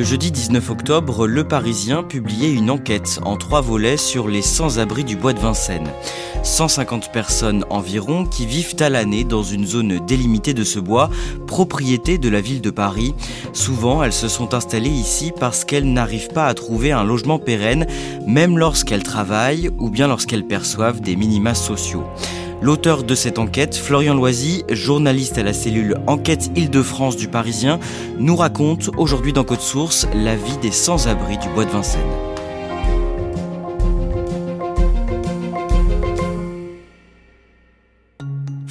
Le jeudi 19 octobre, Le Parisien publiait une enquête en trois volets sur les sans-abri du bois de Vincennes. 150 personnes environ qui vivent à l'année dans une zone délimitée de ce bois, propriété de la ville de Paris. Souvent, elles se sont installées ici parce qu'elles n'arrivent pas à trouver un logement pérenne, même lorsqu'elles travaillent ou bien lorsqu'elles perçoivent des minima sociaux. L'auteur de cette enquête, Florian Loisy, journaliste à la cellule Enquête Île-de-France du Parisien, nous raconte aujourd'hui dans Code Source la vie des sans-abri du bois de Vincennes.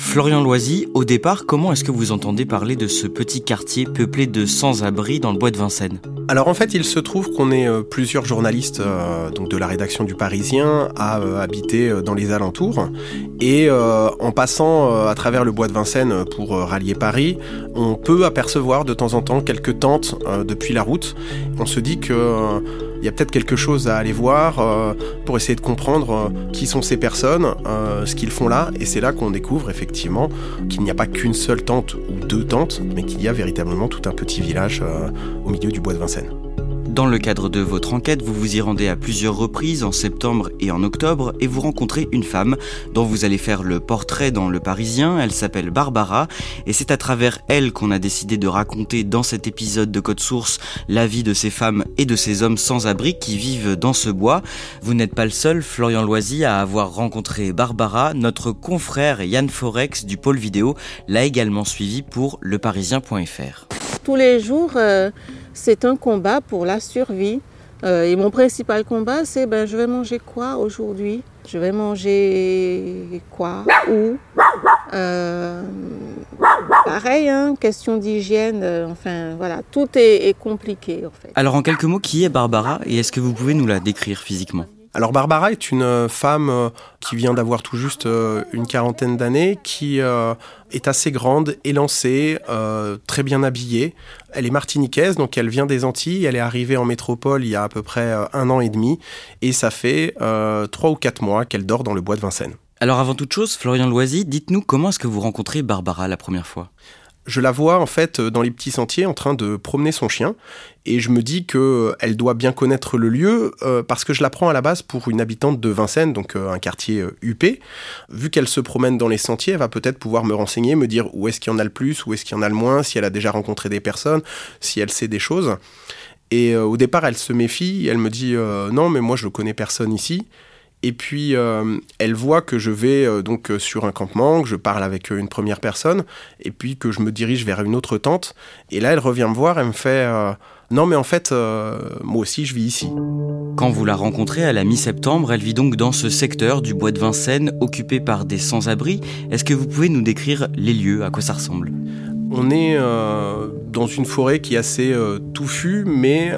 Florian Loisy, au départ, comment est-ce que vous entendez parler de ce petit quartier peuplé de sans-abri dans le bois de Vincennes? Alors en fait, il se trouve qu'on est euh, plusieurs journalistes euh, de la rédaction du Parisien à euh, habiter dans les alentours et en passant à travers le bois de Vincennes pour rallier Paris, on peut apercevoir de temps en temps quelques tentes depuis la route. On se dit que il y a peut-être quelque chose à aller voir euh, pour essayer de comprendre euh, qui sont ces personnes, euh, ce qu'ils font là, et c'est là qu'on découvre effectivement qu'il n'y a pas qu'une seule tente ou deux tentes, mais qu'il y a véritablement tout un petit village au milieu du bois de Vincennes. Dans le cadre de votre enquête, vous vous y rendez à plusieurs reprises en septembre et en octobre et vous rencontrez une femme dont vous allez faire le portrait dans Le Parisien. Elle s'appelle Barbara et c'est à travers elle qu'on a décidé de raconter dans cet épisode de Code Source la vie de ces femmes et de ces hommes sans abri qui vivent dans ce bois. Vous n'êtes pas le seul, Florian Loisy, à avoir rencontré Barbara. Notre confrère Yann Forex du pôle vidéo l'a également suivi pour leparisien.fr. Tous les jours, euh, c'est un combat pour la survie. Euh, et mon principal combat, c'est ben, je vais manger quoi aujourd'hui? Je vais manger quoi? Où euh, Pareil, hein, question d'hygiène, euh, enfin voilà, tout est, est, compliqué en fait. Alors en quelques mots, qui est Barbara et est-ce que vous pouvez nous la décrire physiquement? Alors Barbara est une euh, femme euh, qui vient d'avoir tout juste euh, une quarantaine d'années, qui est assez grande, élancée, très bien habillée. Elle est martiniquaise, donc elle vient des Antilles, elle est arrivée en métropole il y a à peu près un an et demi, et ça fait trois ou quatre mois qu'elle dort dans le bois de Vincennes. Alors avant toute chose, Florian Loisy, dites-nous comment est-ce que vous rencontrez Barbara la première fois? Je la vois en fait dans les petits sentiers en train de promener son chien et je me dis que euh, elle doit bien connaître le lieu euh, parce que je la prends à la base pour une habitante de Vincennes, donc euh, un quartier UP. Vu qu'elle se promène dans les sentiers, elle va peut-être pouvoir me renseigner, me dire où est-ce qu'il y en a le plus, où est-ce qu'il y en a le moins, si elle a déjà rencontré des personnes, si elle sait des choses. Et au départ, elle se méfie, elle me dit non, mais moi je connais personne ici. Et puis, euh, elle voit que je vais euh, donc euh, sur un campement, que je parle avec une première personne, et puis que je me dirige vers une autre tente. Et là, elle revient me voir, elle me fait Non, mais en fait, moi aussi, je vis ici. Quand vous la rencontrez à la mi-septembre, elle vit donc dans ce secteur du bois de Vincennes, occupé par des sans-abri. Est-ce que vous pouvez nous décrire les lieux, à quoi ça ressemble? On est dans une forêt qui est assez touffue, mais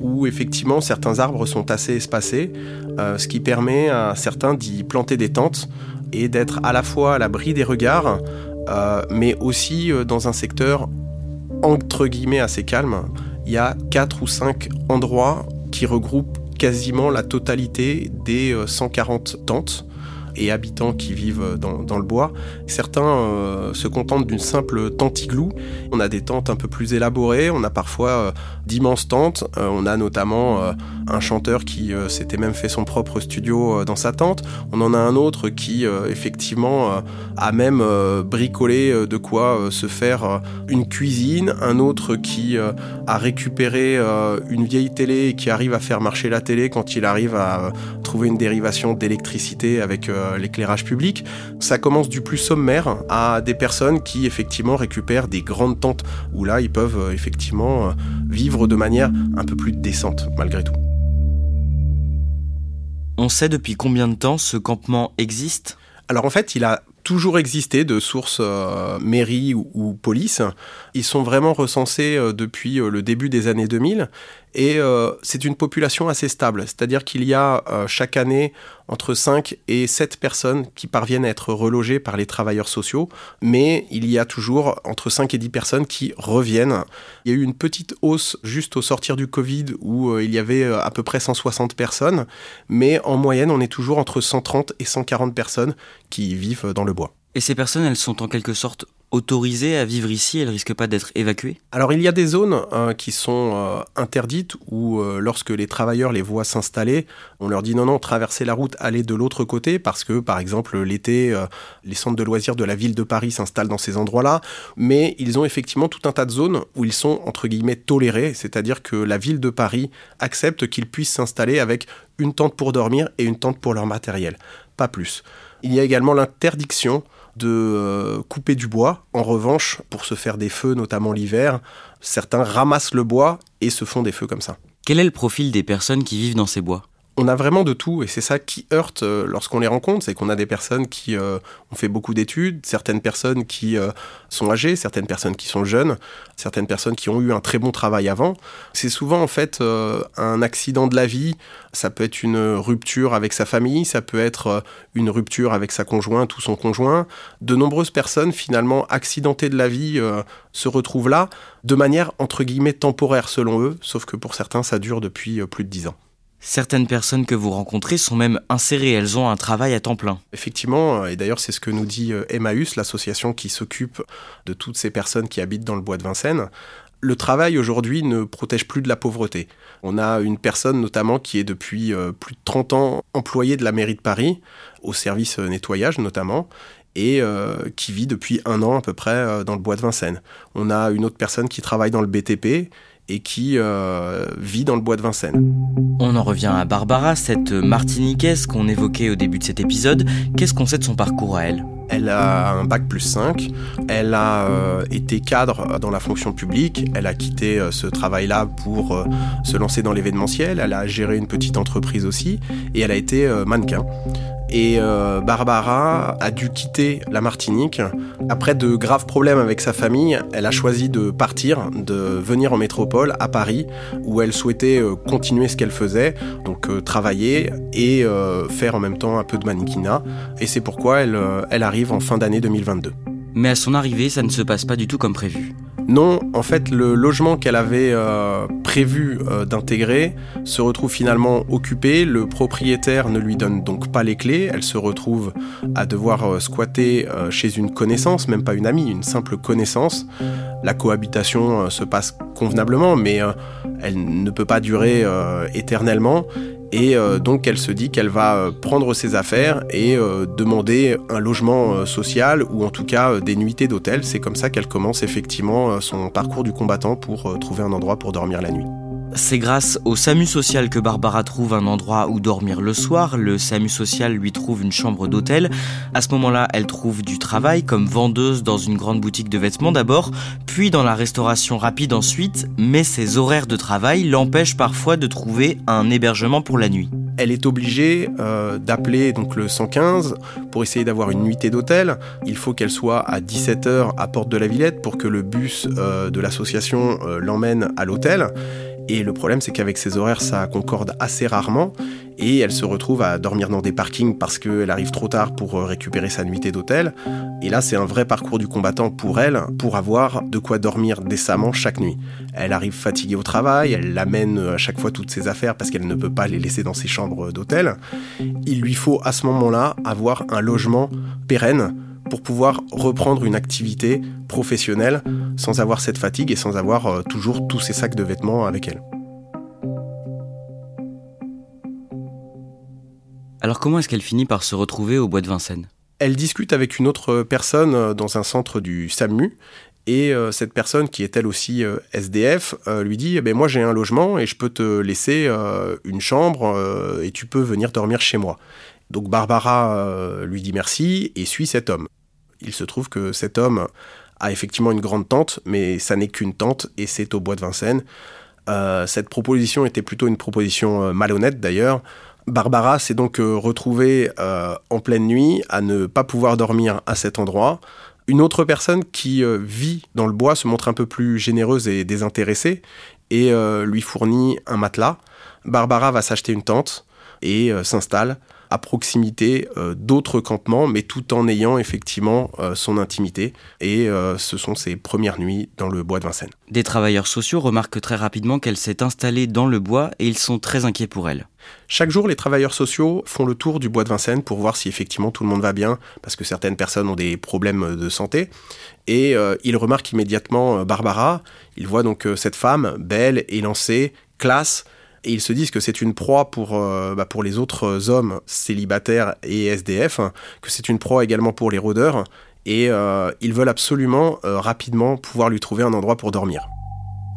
où effectivement certains arbres sont assez espacés. Euh, ce qui permet à certains d'y planter des tentes et d'être à la fois à l'abri des regards, euh, mais aussi euh, dans un secteur entre guillemets assez calme. Il y a quatre ou cinq endroits qui regroupent quasiment la totalité des 140 tentes. Et habitants qui vivent dans, le bois. Certains se contentent d'une simple tente igloo. On a des tentes un peu plus élaborées, on a parfois d'immenses tentes. on a notamment un chanteur qui s'était même fait son propre studio dans sa tente. On en a un autre qui effectivement a même bricolé de quoi se faire une cuisine, un autre qui a récupéré une vieille télé et qui arrive à faire marcher la télé quand il arrive à trouver une dérivation d'électricité avec euh, l'éclairage public. Ça commence du plus sommaire à des personnes qui effectivement récupèrent des grandes tentes où là ils peuvent euh, effectivement euh, vivre de manière un peu plus décente malgré tout. On sait depuis combien de temps ce campement existe? Alors en fait, il a toujours existé de sources euh, mairie ou, police. Ils sont vraiment recensés euh, depuis euh, le début des années 2000 et c'est une population assez stable. C'est-à-dire qu'il y a chaque année entre 5 et 7 personnes qui parviennent à être relogées par les travailleurs sociaux, mais il y a toujours entre 5 et 10 personnes qui reviennent. Il y a eu une petite hausse juste au sortir du Covid où il y avait à peu près 160 personnes, mais en moyenne on est toujours entre 130 et 140 personnes qui vivent dans le bois. Et ces personnes, elles sont en quelque sorte autorisées à vivre ici, elles risquent pas d'être évacuées? Alors il y a des zones euh, qui sont euh, interdites où euh, lorsque les travailleurs les voient s'installer, on leur dit non non, traversez la route, allez de l'autre côté parce que par exemple l'été, les centres de loisirs de la ville de Paris s'installent dans ces endroits-là, mais ils ont effectivement tout un tas de zones où ils sont entre guillemets tolérés, c'est-à-dire que la ville de Paris accepte qu'ils puissent s'installer avec une tente pour dormir et une tente pour leur matériel, pas plus. Il y a également l'interdiction de euh, couper du bois. En revanche, pour se faire des feux, notamment l'hiver, certains ramassent le bois et se font des feux comme ça. Quel est le profil des personnes qui vivent dans ces bois? On a vraiment de tout et c'est ça qui heurte euh, lorsqu'on les rencontre, c'est qu'on a des personnes qui euh, ont fait beaucoup d'études, certaines personnes qui euh, sont âgées, certaines personnes qui sont jeunes, certaines personnes qui ont eu un très bon travail avant. C'est souvent en fait un accident de la vie, ça peut être une rupture avec sa famille, ça peut être une rupture avec sa conjointe ou son conjoint. De nombreuses personnes finalement accidentées de la vie se retrouvent là de manière entre guillemets temporaire selon eux, sauf que pour certains ça dure depuis plus de dix ans. Certaines personnes que vous rencontrez sont même insérées, elles ont un travail à temps plein. Effectivement, euh, et d'ailleurs c'est ce que nous dit euh, Emmaüs, l'association qui s'occupe de toutes ces personnes qui habitent dans le bois de Vincennes. Le travail aujourd'hui ne protège plus de la pauvreté. On a une personne notamment qui est depuis euh, plus de 30 ans employée de la mairie de Paris, au service nettoyage notamment, et qui vit depuis un an à peu près dans le bois de Vincennes. On a une autre personne qui travaille dans le BTP et qui euh, vit dans le bois de Vincennes. On en revient à Barbara, cette Martiniquaise qu'on évoquait au début de cet épisode. Qu'est-ce qu'on sait de son parcours à elle? Elle a un bac plus 5, elle a euh, été cadre dans la fonction publique, elle a quitté euh, ce travail-là pour se lancer dans l'événementiel, elle a géré une petite entreprise aussi, et elle a été mannequin. Et euh, Barbara a dû quitter la Martinique. Après de graves problèmes avec sa famille, elle a choisi de partir, de venir en métropole, à Paris, où elle souhaitait euh, continuer ce qu'elle faisait, donc euh, travailler et faire en même temps un peu de mannequinat. Et c'est pourquoi elle, elle arrive en fin d'année 2022. Mais à son arrivée, ça ne se passe pas du tout comme prévu. Non, en fait, le logement qu'elle avait euh, prévu euh, d'intégrer se retrouve finalement occupé. Le propriétaire ne lui donne donc pas les clés. Elle se retrouve à devoir euh, squatter chez une connaissance, même pas une amie, une simple connaissance. La cohabitation se passe convenablement, mais elle ne peut pas durer éternellement. Et euh, donc elle se dit qu'elle va euh, prendre ses affaires et euh, demander un logement social ou en tout cas des nuitées d'hôtel. C'est comme ça qu'elle commence effectivement son parcours du combattant pour trouver un endroit pour dormir la nuit. C'est grâce au SAMU social que Barbara trouve un endroit où dormir le soir. Le SAMU social lui trouve une chambre d'hôtel. À ce moment-là, elle trouve du travail comme vendeuse dans une grande boutique de vêtements d'abord, puis dans la restauration rapide ensuite, mais ses horaires de travail l'empêchent parfois de trouver un hébergement pour la nuit. Elle est obligée euh, d'appeler donc le 115 pour essayer d'avoir une nuitée d'hôtel. Il faut qu'elle soit à 17h à Porte de la Villette pour que le bus euh, de l'association euh, l'emmène à l'hôtel. Et le problème, c'est qu'avec ses horaires, ça concorde assez rarement. Et elle se retrouve à dormir dans des parkings parce qu'elle arrive trop tard pour euh, récupérer sa nuitée d'hôtel. Et là, c'est un vrai parcours du combattant pour elle, pour avoir de quoi dormir décemment chaque nuit. Elle arrive fatiguée au travail, elle amène à chaque fois toutes ses affaires parce qu'elle ne peut pas les laisser dans ses chambres d'hôtel. Il lui faut à ce moment-là avoir un logement pérenne pour pouvoir reprendre une activité professionnelle sans avoir cette fatigue et sans avoir euh, toujours tous ses sacs de vêtements avec elle. Alors comment est-ce qu'elle finit par se retrouver au bois de Vincennes? Elle discute avec une autre personne euh, dans un centre du SAMU et euh, cette personne, qui est elle aussi SDF, lui dit eh ben, Moi j'ai un logement et je peux te laisser une chambre et tu peux venir dormir chez moi. Donc Barbara lui dit merci et suit cet homme. Il se trouve que cet homme a effectivement une grande tente, mais ça n'est qu'une tente et c'est au bois de Vincennes. Euh, cette proposition était plutôt une proposition euh, malhonnête d'ailleurs. Barbara s'est donc euh, retrouvée en pleine nuit à ne pas pouvoir dormir à cet endroit. Une autre personne qui vit dans le bois se montre un peu plus généreuse et désintéressée et lui fournit un matelas. Barbara va s'acheter une tente et s'installe à proximité euh, d'autres campements, mais tout en ayant effectivement euh, son intimité. Et euh, ce sont ses premières nuits dans le bois de Vincennes. Des travailleurs sociaux remarquent très rapidement qu'elle s'est installée dans le bois et ils sont très inquiets pour elle. Chaque jour, les travailleurs sociaux font le tour du bois de Vincennes pour voir si effectivement tout le monde va bien, parce que certaines personnes ont des problèmes de santé. Et ils remarquent immédiatement Barbara. Ils voient donc cette femme, belle, élancée, classe, et ils se disent que c'est une proie pour, euh, bah, pour les autres hommes célibataires et SDF, que c'est une proie également pour les rôdeurs, et euh, ils veulent absolument euh, rapidement pouvoir lui trouver un endroit pour dormir.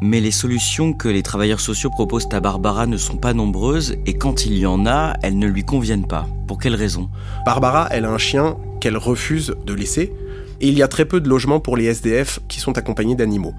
Mais les solutions que les travailleurs sociaux proposent à Barbara ne sont pas nombreuses et quand il y en a, elles ne lui conviennent pas. Pour quelle raison? Barbara, elle a un chien qu'elle refuse de laisser et il y a très peu de logements pour les SDF qui sont accompagnés d'animaux.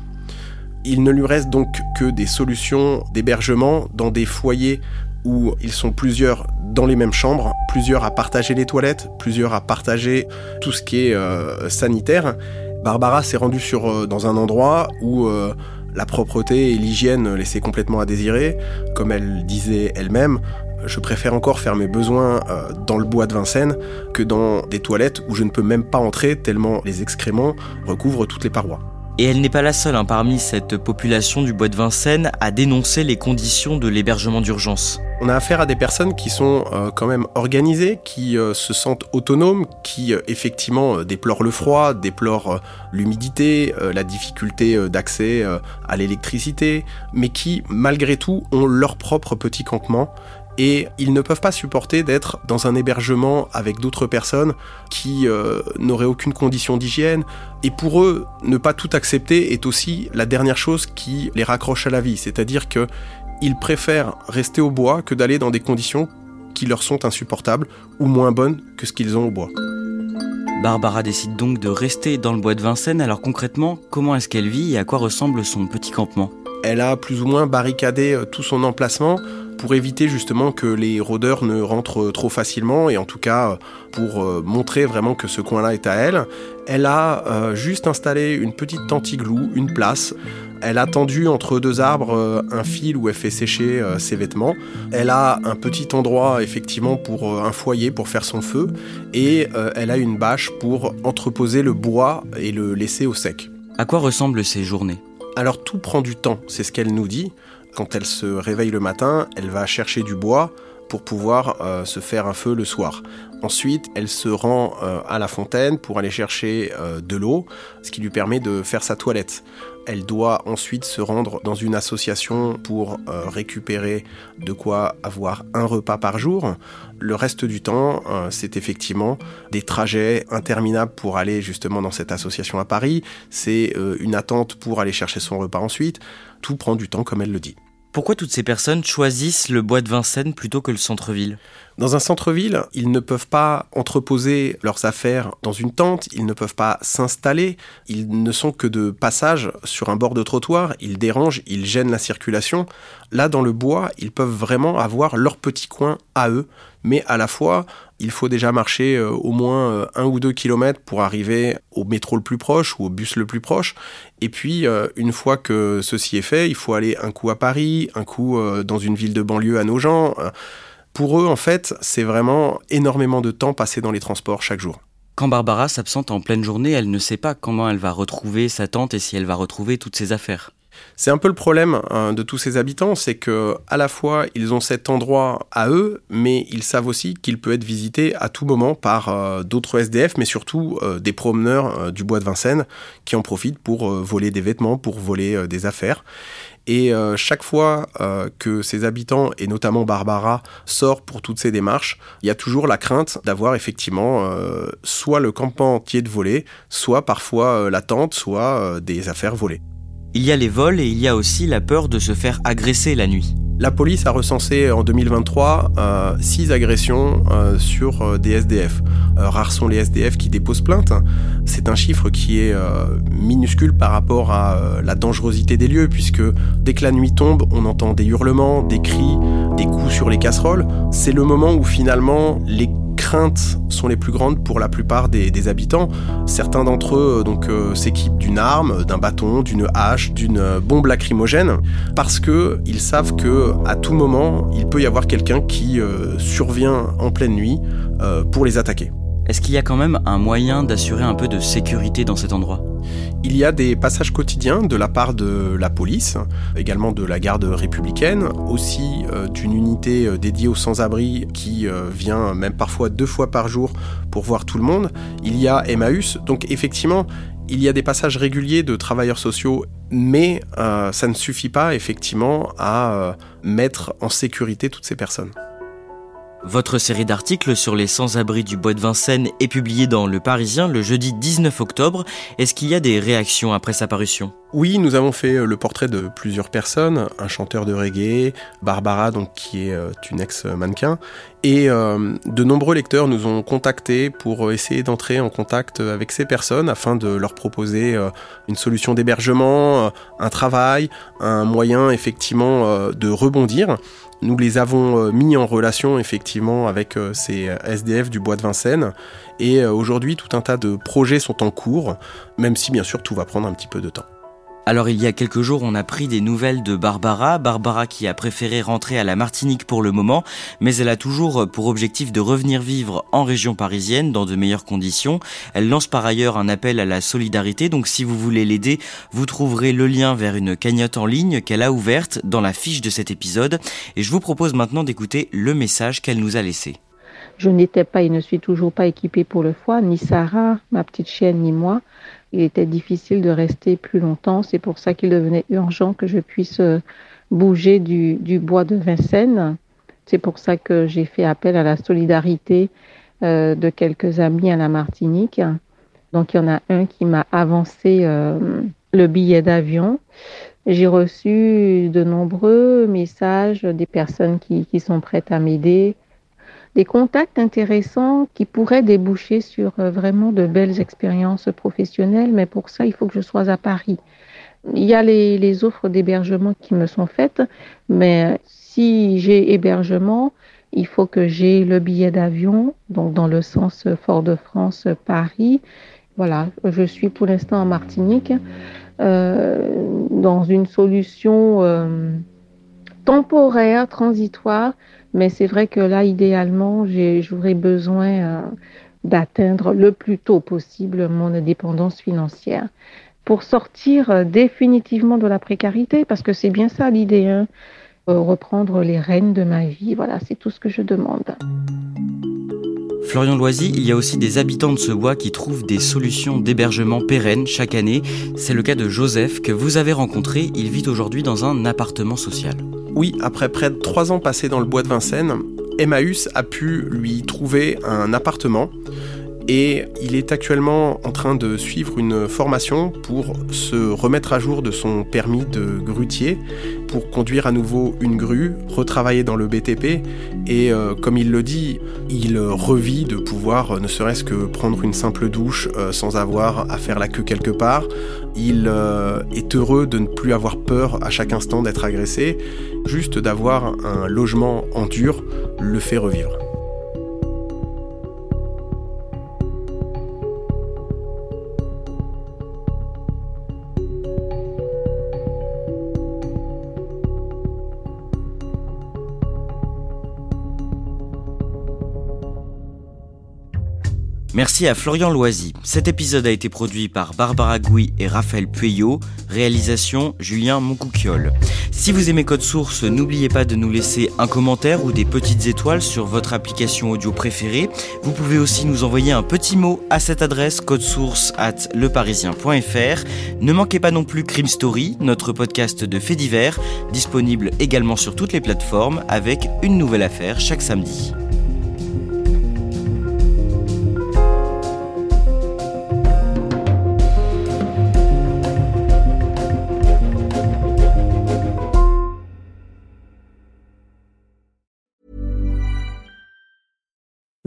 Il ne lui reste donc que des solutions d'hébergement dans des foyers où ils sont plusieurs dans les mêmes chambres, plusieurs à partager les toilettes, plusieurs à partager tout ce qui est euh, sanitaire. Barbara s'est rendue sur, euh, dans un endroit où euh, la propreté et l'hygiène laissaient complètement à désirer. Comme elle disait elle-même, je préfère encore faire mes besoins dans le bois de Vincennes que dans des toilettes où je ne peux même pas entrer tellement les excréments recouvrent toutes les parois. Et elle n'est pas la seule hein, parmi cette population du bois de Vincennes à dénoncer les conditions de l'hébergement d'urgence. On a affaire à des personnes qui sont euh, quand même organisées, qui euh, se sentent autonomes, qui euh, effectivement déplorent le froid, déplorent l'humidité, la difficulté d'accès à l'électricité, mais qui malgré tout ont leur propre petit campement et ils ne peuvent pas supporter d'être dans un hébergement avec d'autres personnes qui euh, n'auraient aucune condition d'hygiène. Et pour eux, ne pas tout accepter est aussi la dernière chose qui les raccroche à la vie. C'est-à-dire qu'ils préfèrent rester au bois que d'aller dans des conditions qui leur sont insupportables ou moins bonnes que ce qu'ils ont au bois. Barbara décide donc de rester dans le bois de Vincennes. Alors concrètement, comment est-ce qu'elle vit et à quoi ressemble son petit campement? Elle a plus ou moins barricadé euh, tout son emplacement pour éviter justement que les rôdeurs ne rentrent trop facilement et en tout cas pour euh, montrer vraiment que ce coin-là est à elle. Elle a euh, juste installé une petite tente igloo, une place. Elle a tendu entre deux arbres euh, un fil où elle fait sécher ses vêtements. Elle a un petit endroit effectivement pour un foyer pour faire son feu et elle a une bâche pour entreposer le bois et le laisser au sec. À quoi ressemblent ces journées? Alors tout prend du temps, c'est ce qu'elle nous dit. Quand elle se réveille le matin, elle va chercher du bois pour pouvoir euh, se faire un feu le soir. Ensuite, elle se rend euh, à la fontaine pour aller chercher euh, de l'eau, ce qui lui permet de faire sa toilette. Elle doit ensuite se rendre dans une association pour récupérer de quoi avoir un repas par jour. Le reste du temps, c'est effectivement des trajets interminables pour aller justement dans cette association à Paris. C'est une attente pour aller chercher son repas ensuite. Tout prend du temps comme elle le dit. Pourquoi toutes ces personnes choisissent le bois de Vincennes plutôt que le centre-ville? Dans un centre-ville, ils ne peuvent pas entreposer leurs affaires dans une tente, ils ne peuvent pas s'installer, ils ne sont que de passage sur un bord de trottoir, ils dérangent, ils gênent la circulation. Là, dans le bois, ils peuvent vraiment avoir leur petit coin à eux, mais à la fois, il faut déjà marcher euh, au moins euh, un ou deux kilomètres pour arriver au métro le plus proche ou au bus le plus proche. Et puis, euh, une fois que ceci est fait, il faut aller un coup à Paris, un coup dans une ville de banlieue à Nogent. Pour eux, en fait, c'est vraiment énormément de temps passé dans les transports chaque jour. Quand Barbara s'absente en pleine journée, elle ne sait pas comment elle va retrouver sa tante et si elle va retrouver toutes ses affaires. C'est un peu le problème hein, de tous ces habitants, c'est que à la fois ils ont cet endroit à eux, mais ils savent aussi qu'il peut être visité à tout moment par euh, d'autres SDF, mais surtout euh, des promeneurs euh, du bois de Vincennes qui en profitent pour voler des vêtements, pour voler des affaires. Et chaque fois que ces habitants, et notamment Barbara, sortent pour toutes ces démarches, il y a toujours la crainte d'avoir effectivement soit le campement entier de voler, soit parfois la tente, soit des affaires volées. Il y a les vols et il y a aussi la peur de se faire agresser la nuit. La police a recensé en 2023 6 euh, agressions euh, sur euh, des SDF. rares sont les SDF qui déposent plainte. C'est un chiffre qui est minuscule par rapport à la dangerosité des lieux, puisque dès que la nuit tombe, on entend des hurlements, des cris, des coups sur les casseroles. C'est le moment où finalement les craintes sont les plus grandes pour la plupart des, habitants. Certains d'entre eux donc euh, s'équipent d'une arme, d'un bâton, d'une hache, d'une bombe lacrymogène, parce que ils savent que à tout moment il peut y avoir quelqu'un qui euh, survient en pleine nuit euh, pour les attaquer. Est-ce qu'il y a quand même un moyen d'assurer un peu de sécurité dans cet endroit? Il y a des passages quotidiens de la part de la police, également de la garde républicaine, aussi euh, d'une unité euh, dédiée aux sans-abri qui euh, vient même parfois deux fois par jour pour voir tout le monde. Il y a Emmaüs, donc effectivement, il y a des passages réguliers de travailleurs sociaux, mais ça ne suffit pas effectivement à mettre en sécurité toutes ces personnes. Votre série d'articles sur les sans-abri du bois de Vincennes est publiée dans Le Parisien le jeudi 19 octobre. Est-ce qu'il y a des réactions après sa parution? Oui, nous avons fait euh, le portrait de plusieurs personnes, un chanteur de reggae, Barbara donc qui est euh, une ex-mannequin, et euh, de nombreux lecteurs nous ont contactés pour essayer d'entrer en contact avec ces personnes afin de leur proposer une solution d'hébergement, un travail, un moyen effectivement de rebondir. Nous les avons euh, mis en relation effectivement avec euh, ces SDF du bois de Vincennes et euh, aujourd'hui tout un tas de projets sont en cours, même si bien sûr tout va prendre un petit peu de temps. Alors il y a quelques jours, on a pris des nouvelles de Barbara, Barbara qui a préféré rentrer à la Martinique pour le moment, mais elle a toujours pour objectif de revenir vivre en région parisienne dans de meilleures conditions. Elle lance par ailleurs un appel à la solidarité, donc si vous voulez l'aider, vous trouverez le lien vers une cagnotte en ligne qu'elle a ouverte dans la fiche de cet épisode, et je vous propose maintenant d'écouter le message qu'elle nous a laissé. Je n'étais pas et ne suis toujours pas équipée pour le foie, ni Sarah, ma petite chienne, ni moi il était difficile de rester plus longtemps. C'est pour ça qu'il devenait urgent que je puisse euh, bouger du, bois de Vincennes. C'est pour ça que j'ai fait appel à la solidarité euh, de quelques amis à la Martinique. Donc il y en a un qui m'a avancé euh, le billet d'avion. J'ai reçu de nombreux messages des personnes qui sont prêtes à m'aider, des contacts intéressants qui pourraient déboucher sur euh, vraiment de belles expériences professionnelles, mais pour ça, il faut que je sois à Paris. Il y a les, offres d'hébergement qui me sont faites, mais si j'ai hébergement, il faut que j'ai le billet d'avion, donc dans le sens Fort-de-France-Paris. Voilà, je suis pour l'instant en Martinique, euh, dans une solution euh, temporaire, transitoire, mais c'est vrai que là, idéalement, j'aurais besoin euh, d'atteindre le plus tôt possible mon indépendance financière pour sortir euh, définitivement de la précarité, parce que c'est bien ça l'idée, hein. euh, reprendre les rênes de ma vie. Voilà, c'est tout ce que je demande. Florian Loisy, il y a aussi des habitants de ce bois qui trouvent des solutions d'hébergement pérennes chaque année. C'est le cas de Joseph que vous avez rencontré. Il vit aujourd'hui dans un appartement social. Oui, après près de trois ans passés dans le bois de Vincennes, Emmaüs a pu lui trouver un appartement. Et il est actuellement en train de suivre une formation pour se remettre à jour de son permis de grutier, pour conduire à nouveau une grue, retravailler dans le BTP et euh, comme il le dit, il revit de pouvoir euh, ne serait-ce que prendre une simple douche euh, sans avoir à faire la queue quelque part. Il est heureux de ne plus avoir peur à chaque instant d'être agressé, juste d'avoir un logement en dur le fait revivre. Merci à Florian Loisy. Cet épisode a été produit par Barbara Gouy et Raphaël Pueyo. Réalisation Julien Moncouquiole. Si vous aimez Code Source, n'oubliez pas de nous laisser un commentaire ou des petites étoiles sur votre application audio préférée. Vous pouvez aussi nous envoyer un petit mot à cette adresse codesource at leparisien.fr. Ne manquez pas non plus Crime Story, notre podcast de faits divers, disponible également sur toutes les plateformes avec une nouvelle affaire chaque samedi.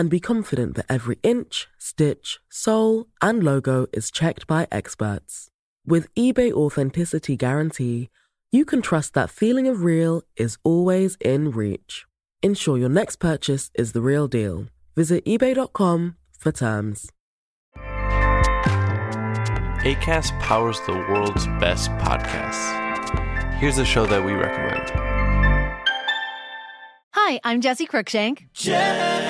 and be confident that every inch, stitch, sole, and logo is checked by experts. With eBay Authenticity Guarantee, you can trust that feeling of real is always in reach. Ensure your next purchase is the real deal. Visit eBay.com for terms. ACAST powers the world's best podcasts. Here's a show that we recommend. Hi, I'm Jesse Cruikshank. Jesse